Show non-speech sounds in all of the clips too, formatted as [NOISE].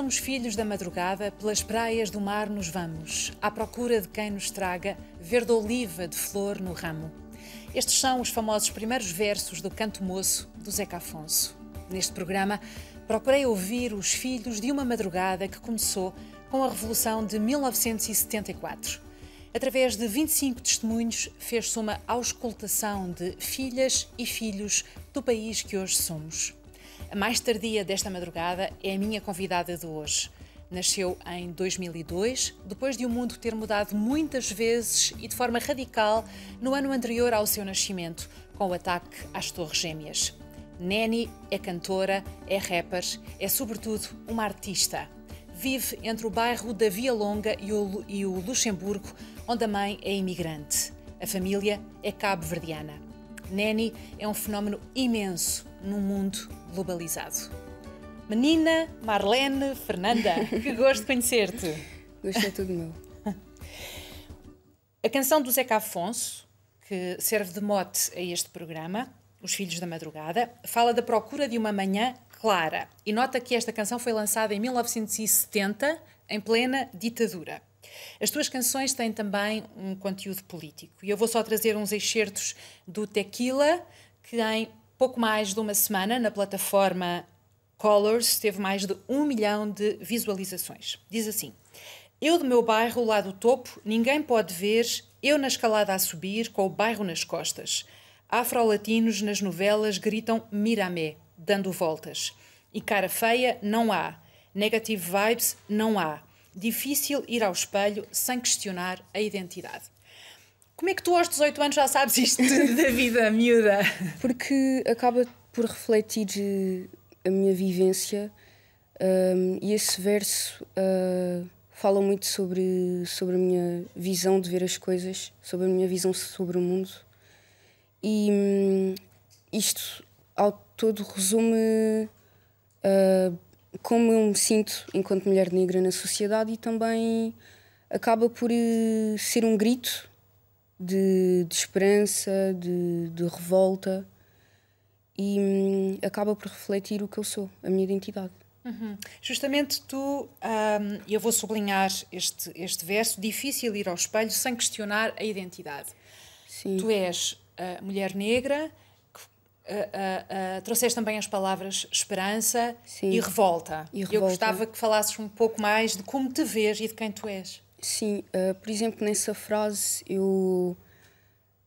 somos filhos da madrugada, pelas praias do mar nos vamos, à procura de quem nos traga verde oliva de flor no ramo. Estes são os famosos primeiros versos do Canto Moço do Zeca Afonso. Neste programa, procurei ouvir os filhos de uma madrugada que começou com a Revolução de 1974. Através de 25 testemunhos, fez-se uma auscultação de filhas e filhos do país que hoje somos. A mais tardia desta madrugada é a minha convidada de hoje. Nasceu em 2002, depois de o mundo ter mudado muitas vezes e de forma radical no ano anterior ao seu nascimento, com o ataque às Torres Gêmeas. Neni é cantora, é rapper, é sobretudo uma artista. Vive entre o bairro da Via Longa e o, Luxemburgo, onde a mãe é imigrante. A família é cabo-verdiana. Neni é um fenómeno imenso num mundo globalizado. Menina, Marlene, Fernanda, que gosto de conhecer-te. Gostei é tudo meu. A canção do Zeca Afonso, que serve de mote a este programa, Os Filhos da Madrugada, fala da procura de uma manhã clara. E nota que esta canção foi lançada em 1970, em plena ditadura. As tuas canções têm também um conteúdo político. E eu vou só trazer uns excertos do Tequila, que em pouco mais de uma semana, na plataforma Colors, teve mais de um milhão de visualizações. Diz assim: Eu do meu bairro lá do topo, ninguém pode ver, eu na escalada a subir, com o bairro nas costas. Afro-latinos nas novelas gritam Miramé, dando voltas. E cara feia não há. Negative vibes não há. Difícil ir ao espelho sem questionar a identidade. Como é que tu aos 18 anos já sabes isto da vida miúda? Porque acaba por refletir a minha vivência um, e esse verso uh, fala muito sobre, sobre a minha visão de ver as coisas, sobre a minha visão sobre o mundo. E um, isto ao todo resume uh, como eu me sinto enquanto mulher negra na sociedade e também acaba por uh, ser um grito de, de esperança, de, de, revolta e hum, acaba por refletir o que eu sou, a minha identidade. Uhum. Justamente tu, um, eu vou sublinhar este, este verso: difícil ir ao espelho sem questionar a identidade. Sim. Tu és uh, mulher negra, uh, uh, trouxeste também as palavras esperança e revolta. e revolta. Eu gostava que falasses um pouco mais de como te vês e de quem tu és. Sim, uh, por exemplo, nessa frase eu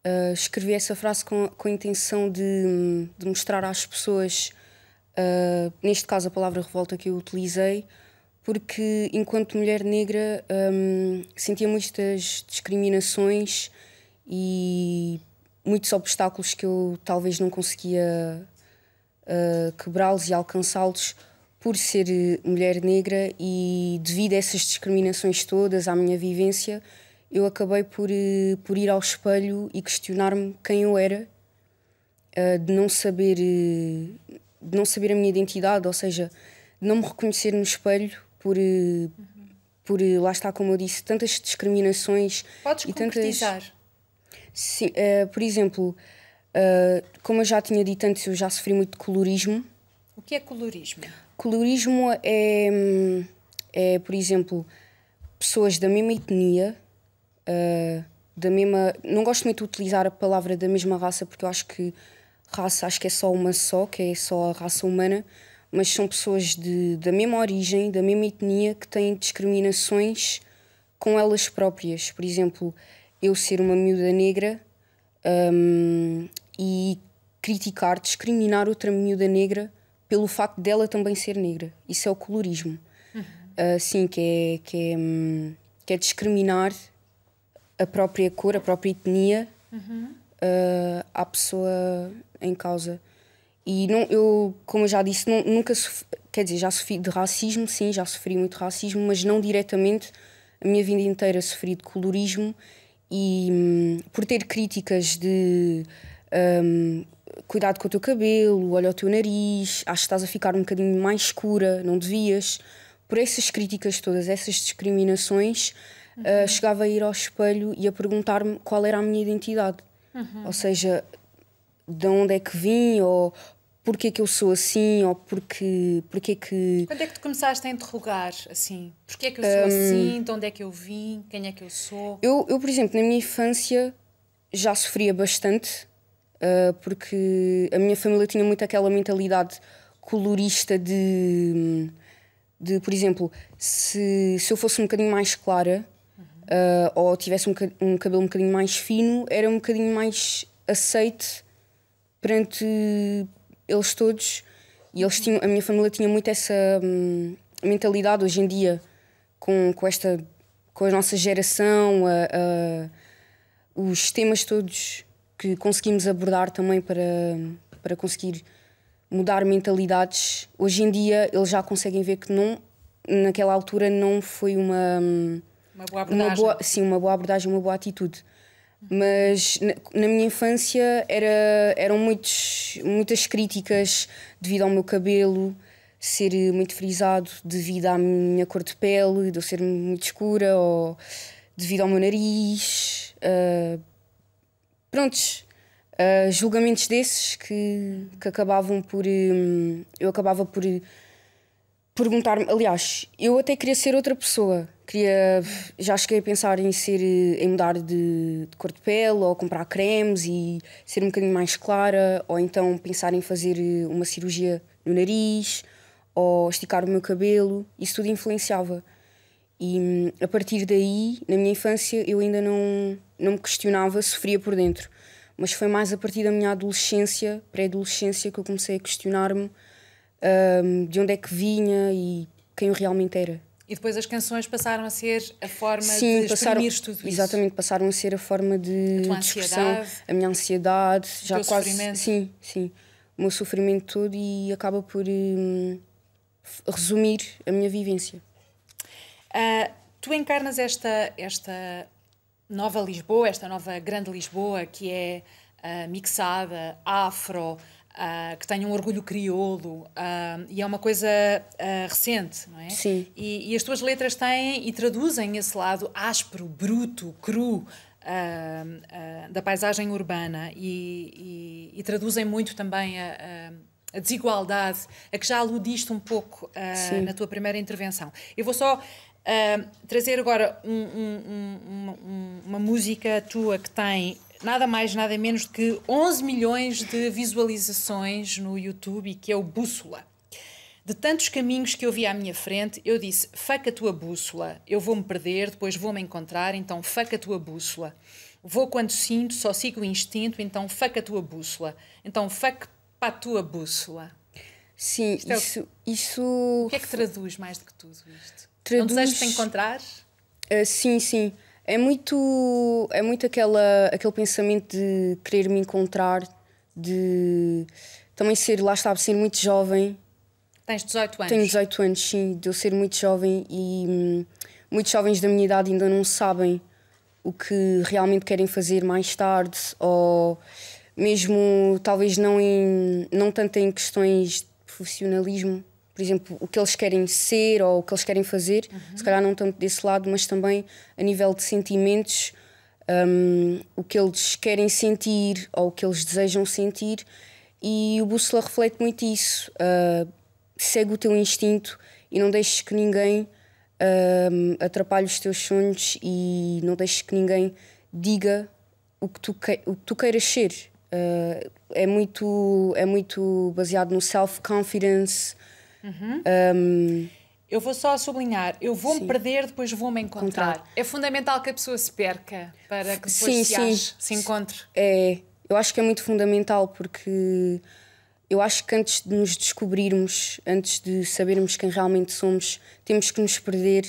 uh, escrevi essa frase com, com a intenção de, de mostrar às pessoas, uh, neste caso a palavra revolta que eu utilizei, porque enquanto mulher negra um, sentia muitas discriminações e muitos obstáculos que eu talvez não conseguia quebrá-los e alcançá-los por ser eh, mulher negra e devido a essas discriminações todas, à minha vivência, eu acabei por, eh, por ir ao espelho e questionar-me quem eu era, eh, de não saber de não saber a minha identidade, ou seja, de não me reconhecer no espelho por por lá está como eu disse tantas discriminações Podes e tantas Sim, uh, por exemplo, uh, como eu já tinha dito antes, eu já sofri muito de colorismo. O que é colorismo? Colorismo é, é, por exemplo, pessoas da mesma etnia, uh, da mesma. Não gosto muito de utilizar a palavra da mesma raça, porque eu acho que raça acho que é só uma só, que é só a raça humana, mas são pessoas de, da mesma origem, da mesma etnia, que têm discriminações com elas próprias. Por exemplo, eu ser uma miúda negra um, e criticar, discriminar outra miúda negra pelo facto dela também ser negra. Isso é o colorismo. Uhum. Uh, sim, que é, que, é, hum, que é discriminar a própria cor, a própria etnia uhum. uh, à pessoa em causa. E não, eu, como eu já disse, não, nunca sofri, quer dizer, já sofri de racismo, sim, já sofri muito racismo, mas não diretamente. A minha vida inteira sofri de colorismo e hum, por ter críticas de um, cuidado com o teu cabelo, olha o teu nariz, acho que estás a ficar um bocadinho mais escura, não devias. Por essas críticas todas, essas discriminações, uhum. uh, chegava a ir ao espelho e a perguntar-me qual era a minha identidade. Uhum. Ou seja, de onde é que vim ou porque que eu sou assim ou porque, porque que. Quando é que tu começaste a interrogar assim? Porquê é que eu sou um, assim? De onde é que eu vim? Quem é que eu sou? Eu, eu por exemplo, na minha infância já sofria bastante uh, porque a minha família tinha muito aquela mentalidade colorista de, de por exemplo, se, se eu fosse um bocadinho mais clara uh, ou tivesse um, um cabelo um bocadinho mais fino, era um bocadinho mais aceite perante eles todos. E eles tinham, a minha família tinha muito essa hum, mentalidade hoje em dia com, com esta com a nossa geração, a, a, os temas todos que conseguimos abordar também para, para conseguir mudar mentalidades. Hoje em dia eles já conseguem ver que não naquela altura não foi uma uma boa abordagem. Uma boa, sim, uma boa abordagem, uma boa atitude. Mas na, na, minha infância era, eram muitos, muitas críticas devido ao meu cabelo ser muito frisado, devido à minha cor de pele, de eu ser muito escura, ou devido ao meu nariz. Uh, prontos, uh, julgamentos desses que, que acabavam por. Um, eu acabava por perguntar-me. Aliás, eu até queria ser outra pessoa. Queria, já cheguei a pensar em ser em mudar de, de, cor de pele ou comprar cremes e ser um bocadinho mais clara ou então pensar em fazer uma cirurgia no nariz ou esticar o meu cabelo isso tudo influenciava e a partir daí na minha infância eu ainda não não me questionava sofria por dentro mas foi mais a partir da minha adolescência pré-adolescência que eu comecei a questionar-me um, de onde é que vinha e quem eu realmente era e depois as canções passaram a ser a forma Sim, de passaram, tudo isso. Exatamente, passaram a ser a forma de a discussão, a minha ansiedade, o já quase. Sofrimento. Sim, sim. O meu sofrimento todo e acaba por hum, resumir a minha vivência. Uh, tu encarnas esta, esta nova Lisboa, esta nova grande Lisboa que é uh, mixada, afro, Uh, que tenha um orgulho crioulo uh, e é uma coisa uh, recente, não é? Sim. E, e, as tuas letras têm e traduzem esse lado áspero, bruto, cru da paisagem urbana e, e, e, traduzem muito também a, a, desigualdade a que já aludiste um pouco na tua primeira intervenção. Eu vou só trazer agora um, um, um, uma música tua que tem nada mais, nada menos do que 11 milhões de visualizações no YouTube e que é o Bússola. De tantos caminhos que eu vi à minha frente, eu disse: faca a tua bússola, eu vou-me perder, depois vou-me encontrar, então faca a tua bússola. Vou quando sinto, só sigo o instinto, então faca a tua bússola. Então faca para a tua bússola. Sim, isto, é isso, isso. O que é que traduz mais do que tudo isto? Traduz... É um desejo de encontrar? Uh, sim, sim. É muito, é muito aquela, aquele pensamento de querer me encontrar, de também ser, lá está, ser muito jovem. Tens 18 anos? Tenho 18 anos, sim, de eu ser muito jovem e hum, muitos jovens da minha idade ainda não sabem o que realmente querem fazer mais tarde ou mesmo talvez não, em, não tanto em questões de profissionalismo, por exemplo, o que eles querem ser ou o que eles querem fazer, uhum. se calhar não tanto desse lado, mas também a nível de sentimentos, um, o que eles querem sentir ou o que eles desejam sentir. E o Bússola reflete muito isso. Uh, segue o teu instinto e não deixes que ninguém um, atrapalhe os teus sonhos e não deixes que ninguém diga o que tu, que, o que tu queiras ser. Uh, é, muito, é muito baseado no self-confidence Uhum. Um, eu vou só sublinhar, eu vou-me perder, depois vou-me encontrar. encontrar. É fundamental que a pessoa se perca para que depois sim, se, sim. Ache, se encontre. É, eu acho que é muito fundamental porque eu acho que antes de nos descobrirmos, antes de sabermos quem realmente somos, temos que nos perder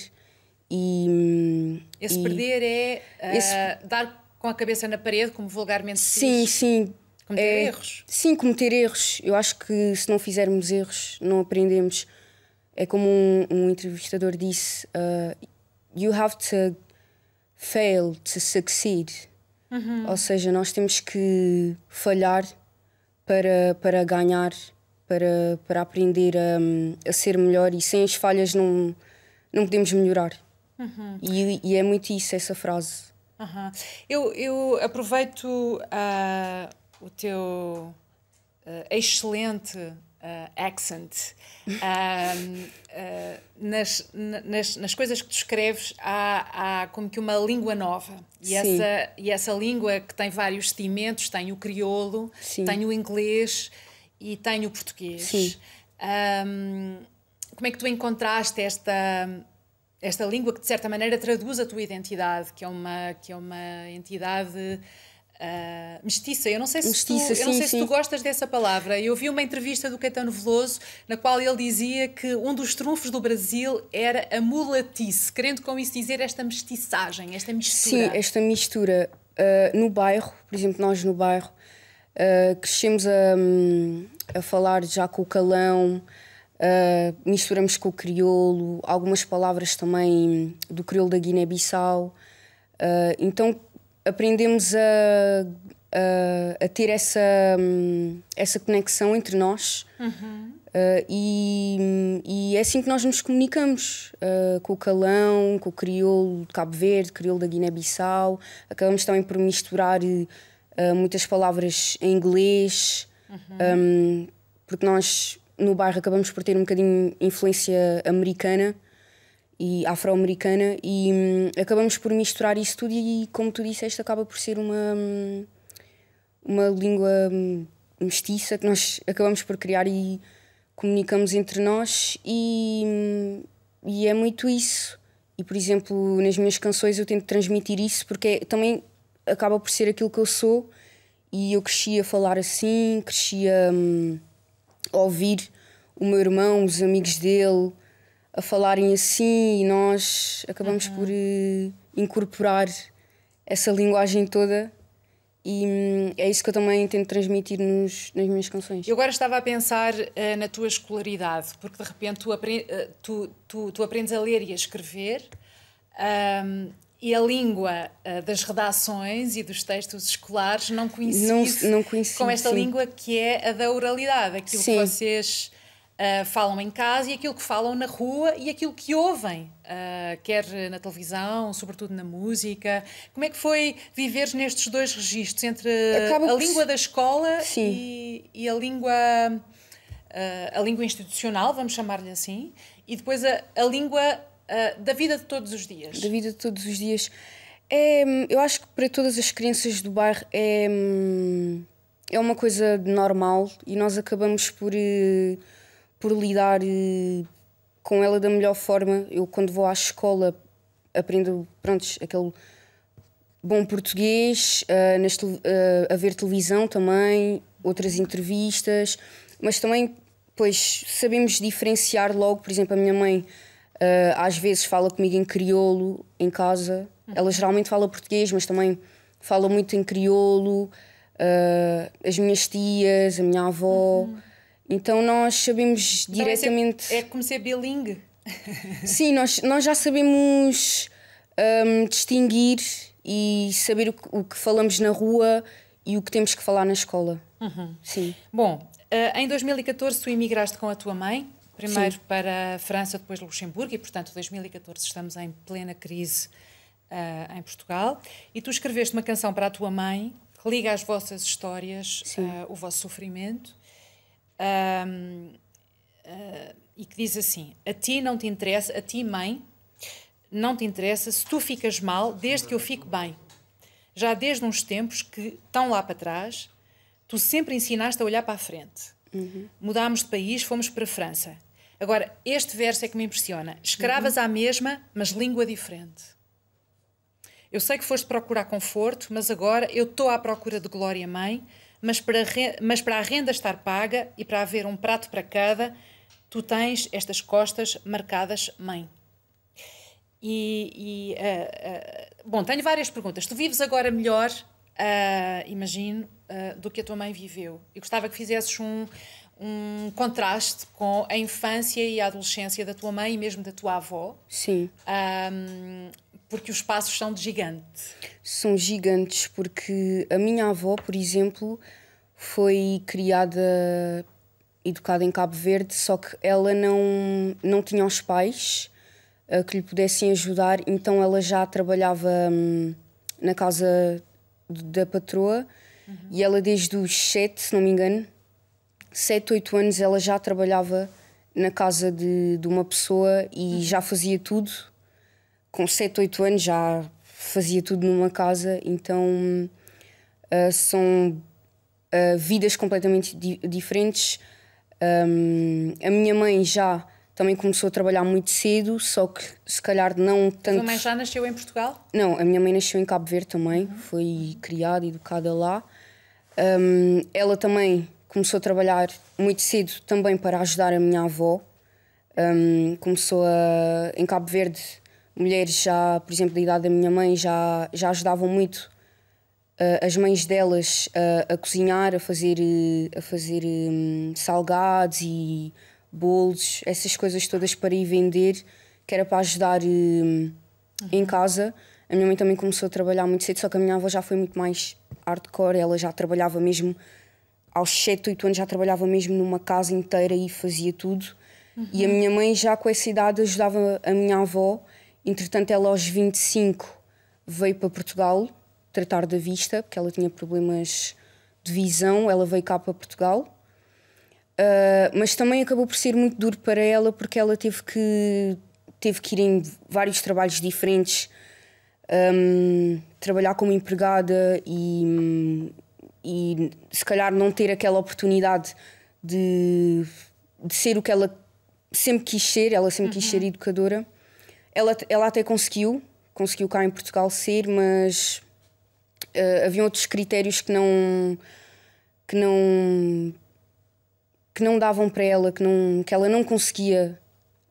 e. Esse e perder é uh, esse... dar com a cabeça na parede, como vulgarmente se Sim, diz. sim. Cometer é, erros? Sim, cometer erros. Eu acho que se não fizermos erros, não aprendemos. É como um, um entrevistador disse: uh, You have to fail to succeed. Uhum. Ou seja, nós temos que falhar para, para ganhar, para, para aprender a, a ser melhor e sem as falhas não, não podemos melhorar. Uhum. E, e, é muito isso, essa frase. Uhum. Eu, eu aproveito. Uh o teu excelente uh, accent. Uh, nas, nas, nas, coisas que tu escreves há, há, como que uma língua nova. E essa, e essa língua que tem vários sedimentos, tem o crioulo, Sim. tem o inglês e tem o português. Um, como é que tu encontraste esta esta língua que de certa maneira traduz a tua identidade, que é uma que é uma entidade Uh, mestiça. Eu não sei se, mestiça, tu, sim, eu não sei se tu gostas dessa palavra. Eu vi uma entrevista do Caetano Veloso na qual ele dizia que um dos trunfos do Brasil era a mulatice, querendo com isso dizer esta mestiçagem, esta mistura. Sim, esta mistura. Uh, no bairro, por exemplo, nós no bairro uh, crescemos a, um, a falar já com o calão, misturamos com o crioulo, algumas palavras também do crioulo da Guiné-Bissau. então aprendemos a, a, a, ter essa, essa conexão entre nós. Uhum. Uh, e, e, é assim que nós nos comunicamos uh, com o calão, com o crioulo de Cabo Verde, crioulo da Guiné-Bissau. Acabamos também por misturar uh, muitas palavras em inglês, uhum. um, porque nós no bairro acabamos por ter um bocadinho influência americana e afro-americana e hum, acabamos por misturar isso tudo e como tu disseste acaba por ser uma hum, uma língua hum, mestiça que nós acabamos por criar e comunicamos entre nós e, hum, e é muito isso. E por exemplo nas minhas canções eu tento transmitir isso porque é, também acaba por ser aquilo que eu sou e eu cresci a falar assim cresci a, hum, a ouvir o meu irmão os amigos dele a falarem assim e nós acabamos uhum. por uh, incorporar essa linguagem toda e hum, é isso que eu também tento transmitir nos, nas minhas canções. Eu agora estava a pensar uh, na tua escolaridade, porque de repente tu, apre uh, tu, tu, tu, aprendes a ler e a escrever um, e a língua uh, das redações e dos textos escolares não coincide, não, não coincide com esta sim. língua que é a da oralidade, aquilo sim. que vocês Uh, falam em casa e aquilo que falam na rua e aquilo que ouvem, uh, quer na televisão, sobretudo na música. Como é que foi viver nestes dois registros, entre Acaba a língua da escola e, e, a língua uh, a língua institucional, vamos chamar-lhe assim, e depois a, a língua da vida de todos os dias? Da vida de todos os dias. É, eu acho que para todas as crianças do bairro é, é uma coisa normal e nós acabamos por por lidar eh, com ela da melhor forma. Eu, quando vou à escola, aprendo pronto, aquele bom português, uh, uh, a ver televisão também, outras entrevistas, mas também, pois, sabemos diferenciar logo. Por exemplo, a minha mãe uh, às vezes fala comigo em crioulo em casa. Ela geralmente fala português, mas também fala muito em crioulo. as minhas tias, a minha avó. Uhum. Então nós sabemos então diretamente. É, é como ser bilingue. Sim, nós, nós já sabemos um, distinguir e saber o que, o que, falamos na rua e o que temos que falar na escola. Uhum. Sim. Bom, uh, em 2014 tu emigraste com a tua mãe, primeiro Sim. para a França, depois Luxemburgo, e portanto 2014 estamos em plena crise uh, em Portugal. E tu escreveste uma canção para a tua mãe que liga as vossas histórias, uh, o vosso sofrimento um, uh, ah, e que diz assim: A ti não te interessa, a ti, mãe, não te interessa se tu ficas mal desde que eu fico bem. Já desde uns tempos que estão lá para trás, tu sempre ensinaste a olhar para a frente. Uhum. Mudámos de país, fomos para a França. Agora, este verso é que me impressiona. Escravas uhum. à mesma, mas língua diferente. Eu sei que foste procurar conforto, mas agora eu estou à procura de glória, mãe, mas para, mas para a renda estar paga e para haver um prato para cada, tu tens estas costas marcadas mãe. E, e uh, uh, bom, tenho várias perguntas. Tu vives agora melhor, uh, imagino, do que a tua mãe viveu. Eu gostava que fizesses um, um contraste com a infância e a adolescência da tua mãe e mesmo da tua avó. Sim. Um, porque os passos são de gigante. São gigantes, porque a minha avó, por exemplo, foi criada, educada em Cabo Verde, só que ela não, não tinha os pais uh, que lhe pudessem ajudar, então ela já trabalhava um, na casa da patroa uhum. e ela, desde os sete, se não me engano, 7, 8 anos ela já trabalhava na casa de, de uma pessoa e já fazia tudo. Com 7, 8 anos já fazia tudo numa casa, então uh, são uh, vidas completamente di diferentes. Um, a minha mãe já também começou a trabalhar muito cedo, só que se calhar não tanto. A tua mãe já nasceu em Portugal? Não, a minha mãe nasceu em Cabo Verde também, uhum. foi criada e educada lá. Um, ela também começou a trabalhar muito cedo também para ajudar a minha avó. Um, começou a, em Cabo Verde, mulheres já, por exemplo, da idade da minha mãe, já, já ajudavam muito uh, as mães delas uh, a cozinhar, a fazer, uh, a fazer um, salgados e bolos, essas coisas todas para ir vender, que era para ajudar uhum. em casa. A minha mãe também começou a trabalhar muito cedo, só que a minha avó já foi muito mais hardcore, ela já trabalhava mesmo aos 7, 8 anos já trabalhava mesmo numa casa inteira e fazia tudo. Uhum. E a minha mãe já com essa idade ajudava a minha avó. Entretanto, ela aos 25 veio para Portugal tratar da vista, porque ela tinha problemas de visão, ela veio cá para Portugal. Uh, mas também acabou por ser muito duro para ela porque ela teve que teve que ir em vários trabalhos diferentes um, trabalhar como empregada e, e se calhar não ter aquela oportunidade de, de ser o que ela sempre quis ser, ela sempre uhum. quis ser educadora. Ela, ela até conseguiu, conseguiu cá em Portugal ser, mas uh, havia outros critérios que não que não que não davam para ela, que, não, que ela não conseguia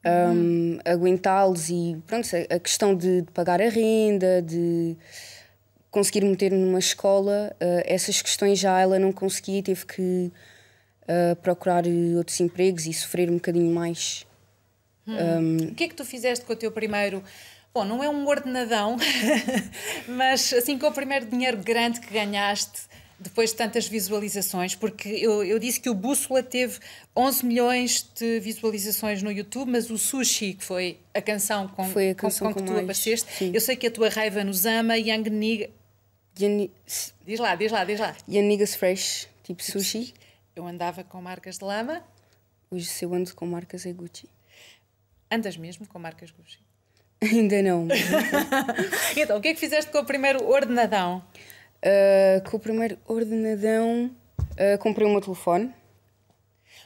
um, uhum. aguentá-los e pronto, a questão de, de pagar a renda, de conseguir meter numa escola, uh, essas questões já ela não conseguia e teve que uh, procurar outros empregos e sofrer um bocadinho mais. Hum. Um... O que é que tu fizeste com o teu primeiro? Bom, não é um ordenadão, [LAUGHS] mas assim com o primeiro dinheiro grande que ganhaste depois de tantas visualizações, porque eu, eu disse que o Bússola teve 11 milhões de visualizações no YouTube, mas o Sushi, que foi a canção com, foi a canção com, com que tu mais, apareceste, sim. eu sei que a tua raiva nos ama, Young Nigga, Yan... Diz lá, diz lá, diz lá. Yanigas Fresh, tipo sushi. Eu andava com marcas de lama. Hoje se eu ando com marcas é Gucci. Andas mesmo com marcas Gucci? [LAUGHS] Ainda não. [LAUGHS] então, o que é que fizeste com o primeiro ordenadão? Uh, com o primeiro ordenadão, uh, comprei o meu telefone.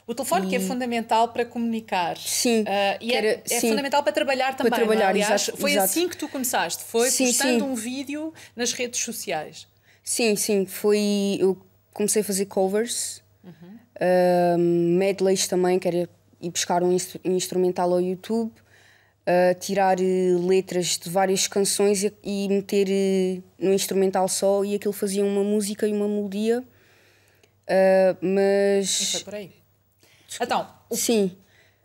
O telefone e... que é fundamental para comunicar. Sim. Uh, e é, era, é, é fundamental para trabalhar também. Para trabalhar, aliás, exato, foi exato. assim que tu começaste. Foi sim, postando sim. um vídeo nas redes sociais. Sim, sim. Foi. Eu comecei a fazer covers, uhum. uh, medleys também, que era ir buscar um, instrumental ao YouTube, uh, tirar uh, letras de várias canções e, e meter uh, no instrumental só, e aquilo fazia uma música e uma melodia. mas. E foi por aí. Então, o, Sim.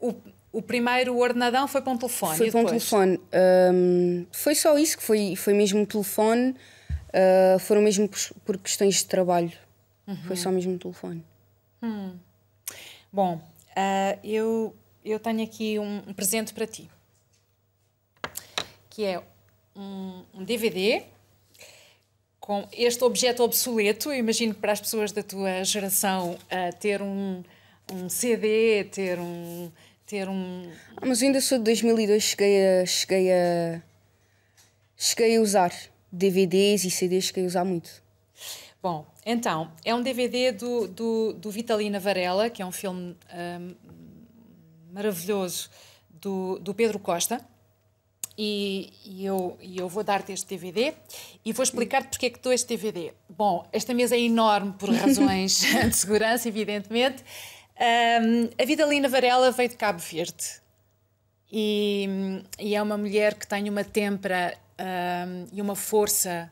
O, o primeiro ordenadão foi para um telefone. Foi para um telefone. Um, foi só isso, que foi, foi mesmo um telefone. Uh, foram mesmo por, por, questões de trabalho. Uhum. Foi só mesmo um telefone. Hum. Bom, uh, eu, eu tenho aqui um, um, presente para ti. Que é um, um DVD com este objeto obsoleto. Eu imagino que para as pessoas da tua geração uh, ter um um CD, ter um. Ter um... Ah, mas eu ainda sou de 2002, cheguei a, cheguei a. Cheguei a usar DVDs e CDs, cheguei a usar muito. Bom, então, é um DVD do, do, do Vitalina Varela, que é um filme um, maravilhoso do, do Pedro Costa. E, e, eu, e eu vou dar-te este DVD e vou explicar-te porque é que dou este DVD. Bom, esta mesa é enorme por [LAUGHS] razões de segurança, evidentemente. Um, a Vidalina Varela veio de Cabo Verde e, e, é uma mulher que tem uma tempra um, e uma força.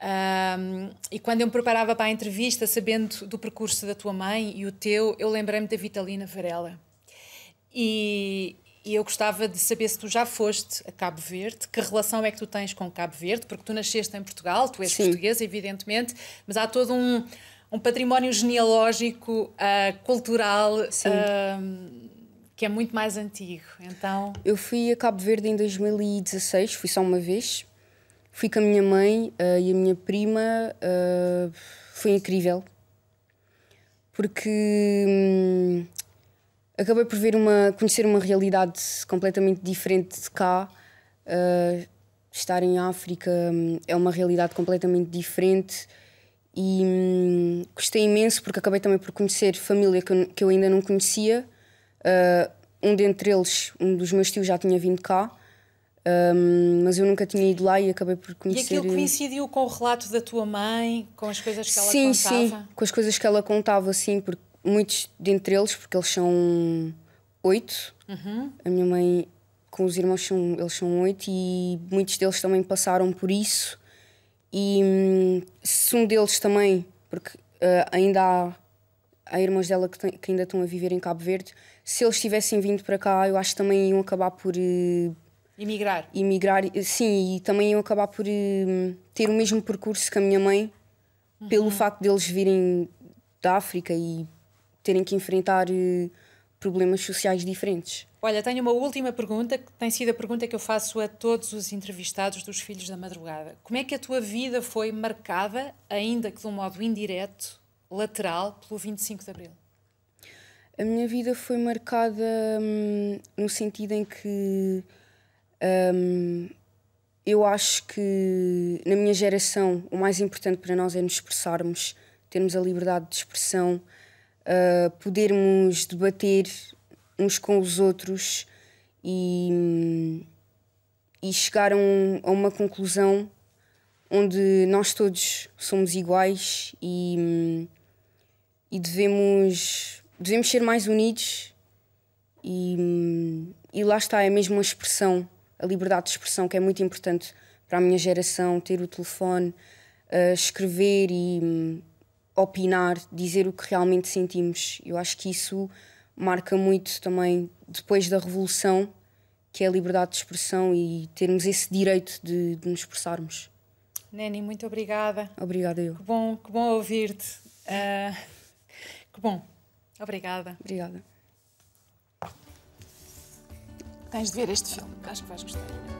Um, e quando eu me preparava para a entrevista, sabendo do percurso da tua mãe e o teu, eu lembrei-me da Vitalina Varela. E, e eu gostava de saber se tu já foste a Cabo Verde, que relação é que tu tens com Cabo Verde, porque tu nasceste em Portugal, tu és Sim. portuguesa, evidentemente, mas há todo um, um património genealógico, uh, cultural, uh, que é muito mais antigo. Então... Eu fui a Cabo Verde em 2016, fui só uma vez. Fui com a minha mãe uh, e a minha prima. foi incrível. porque hum, acabei por ver uma, conhecer uma realidade completamente diferente de cá. Uh, estar em África hum, é uma realidade completamente diferente e hum, gostei imenso porque acabei também por conhecer família que eu, que eu ainda não conhecia. Uh, um dentre eles, um dos meus tios já tinha vindo cá, um, mas eu nunca tinha ido lá e acabei por conhecer. E aquilo coincidiu com o relato da tua mãe, com as coisas que ela sim, contava? Sim, sim, com as coisas que ela contava, sim, porque muitos dentre eles, porque eles são oito, uhum. a minha mãe com os irmãos são, eles são oito e muitos deles também passaram por isso. E hum, se um deles também, porque uh, ainda há, há irmãos dela que, tem, que, ainda estão a viver em Cabo Verde, se eles tivessem vindo para cá, eu acho que também iam acabar por. Uh, Imigrar. Imigrar, sim, e também iam acabar por uh, ter o mesmo percurso que a minha mãe, uhum. pelo facto deles virem da África e terem que enfrentar problemas sociais diferentes. Olha, tenho uma última pergunta, que tem sido a pergunta que eu faço a todos os entrevistados dos Filhos da Madrugada. Como é que a tua vida foi marcada, ainda que de um modo indireto, lateral, pelo 25 de Abril? A minha vida foi marcada hum, no sentido em que hum, eu acho que na minha geração o mais importante para nós é nos expressarmos, termos a liberdade de expressão, uh, podermos debater uns com os outros e, e chegar a, um, a uma conclusão onde nós todos somos iguais e, e devemos, devemos ser mais unidos e, e lá está, é mesmo a expressão, a liberdade de expressão que é muito importante para a minha geração, ter o telefone, uh, escrever e um, opinar, dizer o que realmente sentimos. Eu acho que isso marca muito também depois da Revolução, que é a liberdade de expressão e termos esse direito de, de nos expressarmos. Neni, muito obrigada. Obrigada eu. Que bom, que bom ouvir-te. Uh, que bom. Obrigada. Obrigada. Tens de ver este filme, acho que vais gostar.